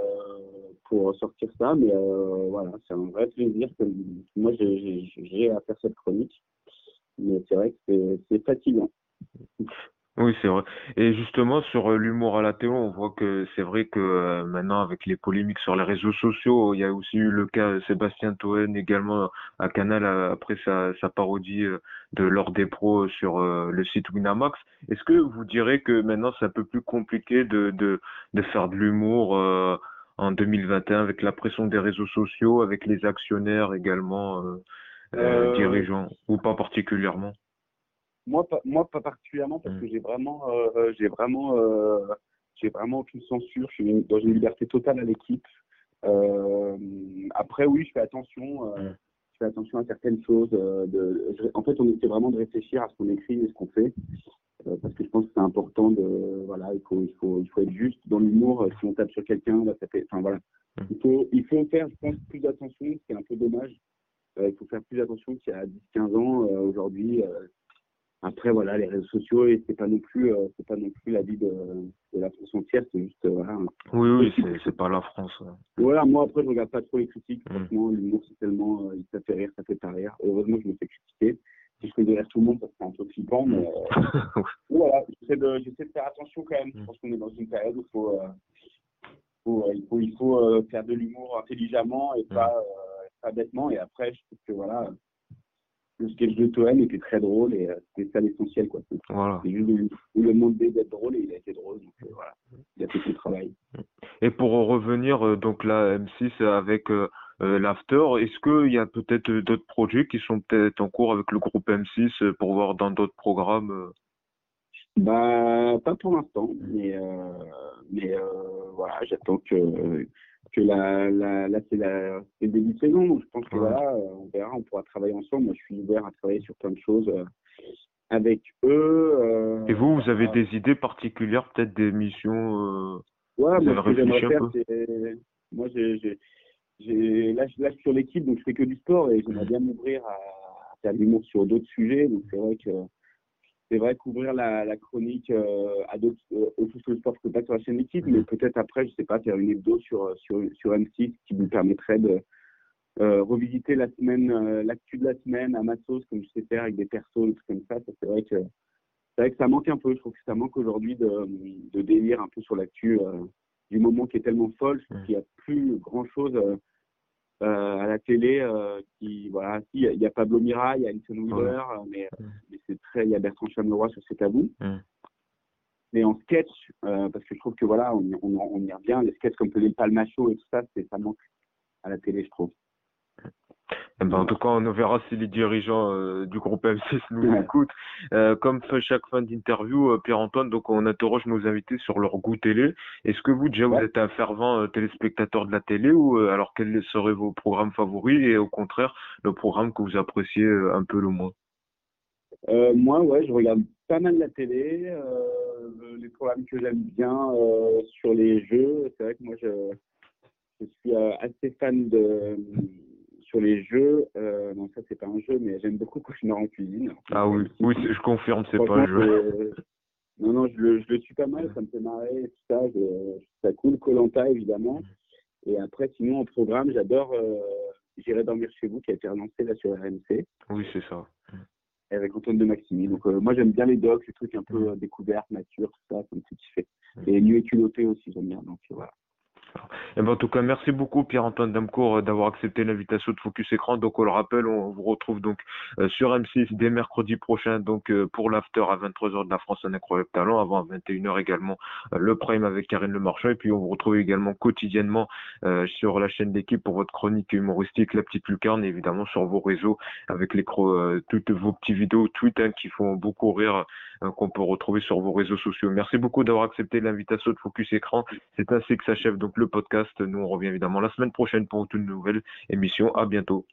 pour sortir ça, mais euh, voilà, c'est un vrai plaisir que moi j'ai- à faire cette chronique. Mais c'est vrai que c'est fatigant. Oui, c'est vrai. Et justement, sur euh, l'humour à la télé, on voit que c'est vrai que euh, maintenant, avec les polémiques sur les réseaux sociaux, il y a aussi eu le cas de Sébastien Toen également à Canal euh, après sa, sa parodie euh, de l'ordre des pros sur euh, le site Winamax. Est-ce que vous direz que maintenant c'est un peu plus compliqué de, de, de faire de l'humour euh, en 2021 avec la pression des réseaux sociaux, avec les actionnaires également euh, euh, Euh, dirigeants, ou pas particulièrement? Moi, pas, moi, pas particulièrement parce Mm. que j'ai vraiment, euh, j'ai vraiment, euh, j'ai vraiment aucune censure. Je suis dans une liberté totale à l'équipe. Euh, après, oui, je fais attention. euh, Mm. Je fais attention à certaines choses. euh, de, je- en fait, on essaie vraiment de réfléchir à ce qu'on écrit et ce qu'on fait, euh, parce que je pense que c'est important de, voilà, il faut, il faut, il faut être juste dans l'humour. euh, Si on tape sur quelqu'un, enfin voilà. Mm. Il faut, il faut faire, je pense, plus d'attention. C'est un peu dommage. Euh, il faut faire plus attention qu'il y a 10-15 ans. euh, Aujourd'hui, euh, après voilà, les réseaux sociaux et c'est pas non plus, euh, c'est pas non plus la vie de, la France entière, c'est juste, voilà. Oui, oui, c'est, c'est pas la France. Voilà, moi après, je regarde pas trop les critiques. Mm. Franchement, l'humour, c'est tellement, euh, ça fait rire, ça fait pas rire. Heureusement, je me fais critiquer. Si je faisais rire tout le monde, ça serait un peu flippant, mais euh, voilà, j'essaie de, j'essaie de faire attention quand même. Je Mm. pense qu'on est dans une période où il faut, euh, faut, euh, il faut, il faut euh, faire de l'humour intelligemment et pas, euh, pas bêtement. Et après, je trouve que voilà, le sketch de Toen était très drôle et euh, c'était ça l'essentiel, quoi. C'est voilà. c'est juste de lui demander d'être drôle et il a été drôle, donc euh, voilà, il a fait son travail. Et pour en revenir, euh, donc là, M6 avec euh, l'After, est-ce qu'il y a peut-être d'autres projets qui sont peut-être en cours avec le groupe M6 euh, pour voir dans d'autres programmes Bah, pas pour l'instant, mais euh, mais euh, voilà, j'attends que que la la là c'est le début de saison, donc je pense que voilà, euh, on verra, on pourra travailler ensemble. Moi, je suis ouvert à travailler sur plein de choses euh, avec eux. euh, Et vous, vous avez des idées particulières, peut-être des missions Ouais, Vous moi, ce que j'aimerais faire, c'est. Moi, j'ai. Là, je- là, je suis sur l'équipe, donc je fais que du sport et j'aimerais Mhm. bien m'ouvrir à, à faire de l'humour sur d'autres sujets. Donc, c'est vrai que. C'est vrai qu'ouvrir la, la chronique euh, à d'autres. Euh, sur le sport, peux pas sur la chaîne d'équipe, mais peut-être après, je sais pas, faire une hebdo sur, sur, sur M6 qui me permettrait de. euh, revisiter la semaine, euh, l'actu de la semaine à ma sauce, comme je sais faire avec des persos, des trucs comme ça. Ça, c'est vrai que c'est vrai que ça manque un peu. Je trouve que ça manque aujourd'hui de, de délire un peu sur l'actu du moment qui est tellement folle. Je trouve qu'il n'y a plus grand chose à la télé euh, qui voilà. Si, il y, a- Pablo Mira, il y a Alison Wheeler, euh, mais, mais c'est très. Il y a Bertrand Chameroy sur C'est tabou. Mm. Mais en sketch, euh, parce que je trouve que voilà, on, y- on, on y revient. Les sketchs comme les Palmacho et tout ça, c'est ça manque à la télé, je trouve. Eh ben, en tout cas, on verra si les dirigeants euh, du groupe M6 nous écoutent. Euh, comme fait chaque fin d'interview, euh, Pierre-Antoine, donc on interroge nos invités sur leur goût télé. Est-ce que vous, déjà, vous êtes un fervent téléspectateur de la télé ou alors quels seraient vos programmes favoris et au contraire, le programme que vous appréciez un peu le moins? Moi, ouais, je regarde pas mal la télé. Les programmes que j'aime bien sur les jeux, c'est vrai que moi, je, je suis assez fan de sur les jeux. Euh, non, ça c'est pas un jeu, mais j'aime beaucoup Cauchemar en cuisine. Ah oui, oui, je confirme, c'est pas un jeu. c'est- Non, non, je le, je le suis pas mal, ça me fait marrer, tout ça, je, ça cool. Colanta, évidemment. Et après, sinon, en programme, j'adore euh, J'irai dormir chez vous, qui a été relancé là sur RMC, Oui, c'est ça. avec Antoine de Maximi. Donc, euh, moi, j'aime bien les docs, les trucs un peu euh, découvertes, nature, tout ça, ça me fait kiffer. Et Nu et culotté aussi, j'aime bien. Donc, voilà. Eh ben, en tout cas, merci beaucoup Pierre-Antoine Damcourt euh, d'avoir accepté l'invitation de Focus Écran. Donc, on le rappelle, on vous retrouve donc euh, sur M6 dès mercredi prochain, donc euh, pour l'after à 23h de la France un incroyable talent, avant à 21h également le prime avec Karine Le Marchand. Et puis, on vous retrouve également quotidiennement sur la chaîne d'équipe pour votre chronique humoristique, la petite lucarne, évidemment sur vos réseaux avec les toutes vos petites vidéos tweets hein, qui font beaucoup rire, qu'on peut retrouver sur vos réseaux sociaux. Merci beaucoup d'avoir accepté l'invitation de Focus Écran. C'est ainsi que s'achève donc le podcast. Nous, on revient évidemment la semaine prochaine pour une nouvelle émission. À bientôt.